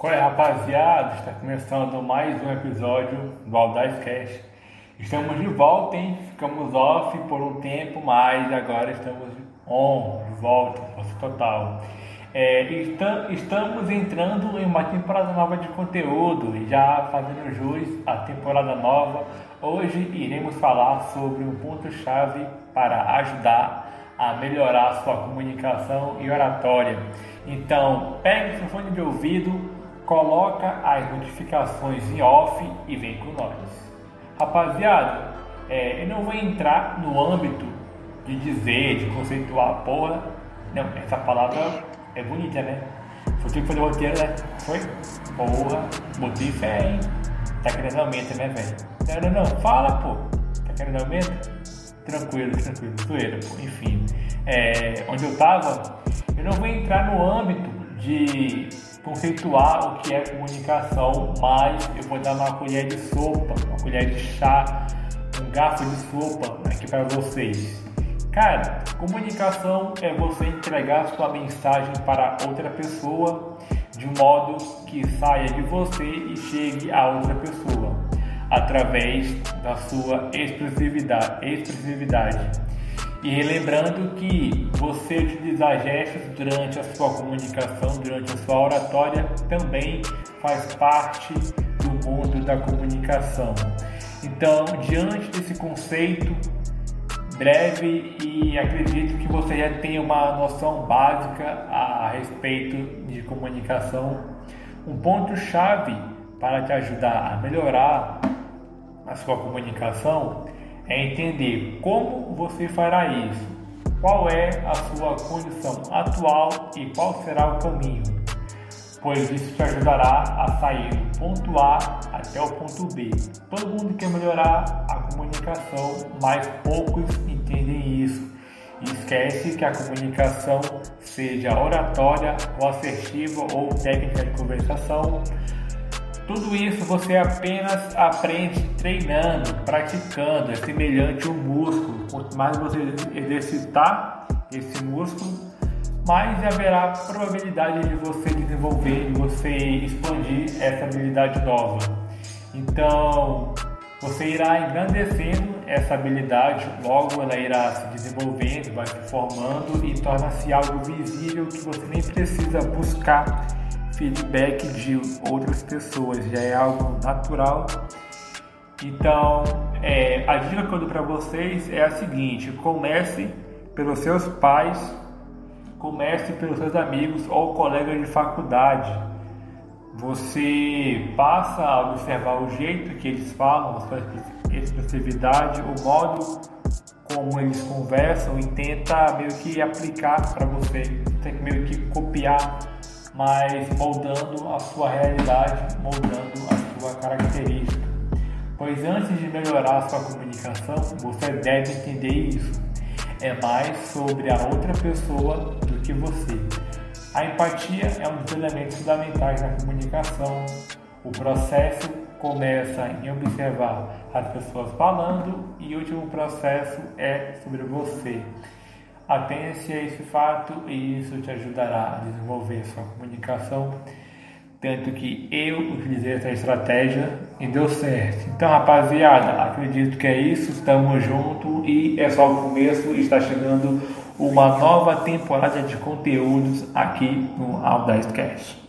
Qual é, rapaziada? Está começando mais um episódio do Audaz Cast. Estamos de volta, hein? Ficamos off por um tempo, mas agora estamos on, de volta, força total. É, estamos entrando em uma temporada nova de conteúdo, já fazendo jus à temporada nova. Hoje iremos falar sobre um ponto-chave para ajudar a melhorar sua comunicação e oratória. Então, pegue seu fone de ouvido, coloca as notificações em off e vem com nós. Rapaziada, é, eu não vou entrar no âmbito de dizer, de conceituar porra. Não, essa palavra é bonita, né? Foi tipo fazer o roteiro, né? Foi? Porra, botei fé, hein? Tá querendo aumento, né, velho? Não, não, não, fala, pô. Tá querendo aumento? Tranquilo, tranquilo, zoeira, pô. Enfim, é, onde eu tava, eu não vou entrar no âmbito de conceituar o que é comunicação, mas eu vou dar uma colher de sopa, uma colher de chá, um garfo de sopa aqui para vocês. Cara, comunicação é você entregar sua mensagem para outra pessoa de um modo que saia de você e chegue a outra pessoa através da sua expressividade. expressividade. E relembrando que você utilizar gestos durante a sua comunicação, durante a sua oratória, também faz parte do mundo da comunicação. Então, diante desse conceito breve e acredito que você já tenha uma noção básica a respeito de comunicação, um ponto-chave para te ajudar a melhorar a sua comunicação é entender como você fará isso, qual é a sua condição atual e qual será o caminho, pois isso te ajudará a sair do ponto A até o ponto B. Todo mundo quer melhorar a comunicação, mas poucos entendem isso. Esquece que a comunicação, seja oratória ou assertiva ou técnica de conversação, tudo isso você apenas aprende treinando, praticando, é semelhante ao músculo. Quanto mais você exercitar esse músculo, mais haverá probabilidade de você desenvolver, de você expandir essa habilidade nova. Então, você irá engrandecendo essa habilidade, logo ela irá se desenvolvendo, vai se formando e torna-se algo visível que você nem precisa buscar feedback de outras pessoas, já é algo natural. Então, é, a dica que eu dou para vocês é a seguinte: comece pelos seus pais, comece pelos seus amigos ou colegas de faculdade. Você passa a observar o jeito que eles falam, sua expressividade, o modo como eles conversam e tenta meio que aplicar para você, tem que meio que copiar mas moldando a sua realidade, moldando a sua característica. Pois antes de melhorar a sua comunicação, você deve entender isso. É mais sobre a outra pessoa do que você. A empatia é um dos elementos fundamentais na comunicação. O processo começa em observar as pessoas falando e o último processo é sobre você. Atenha-se a esse fato e isso te ajudará a desenvolver sua comunicação. Tanto que eu utilizei essa estratégia e deu certo. Então, rapaziada, acredito que é isso. Estamos juntos e é só o começo. Está chegando uma nova temporada de conteúdos aqui no Audacast.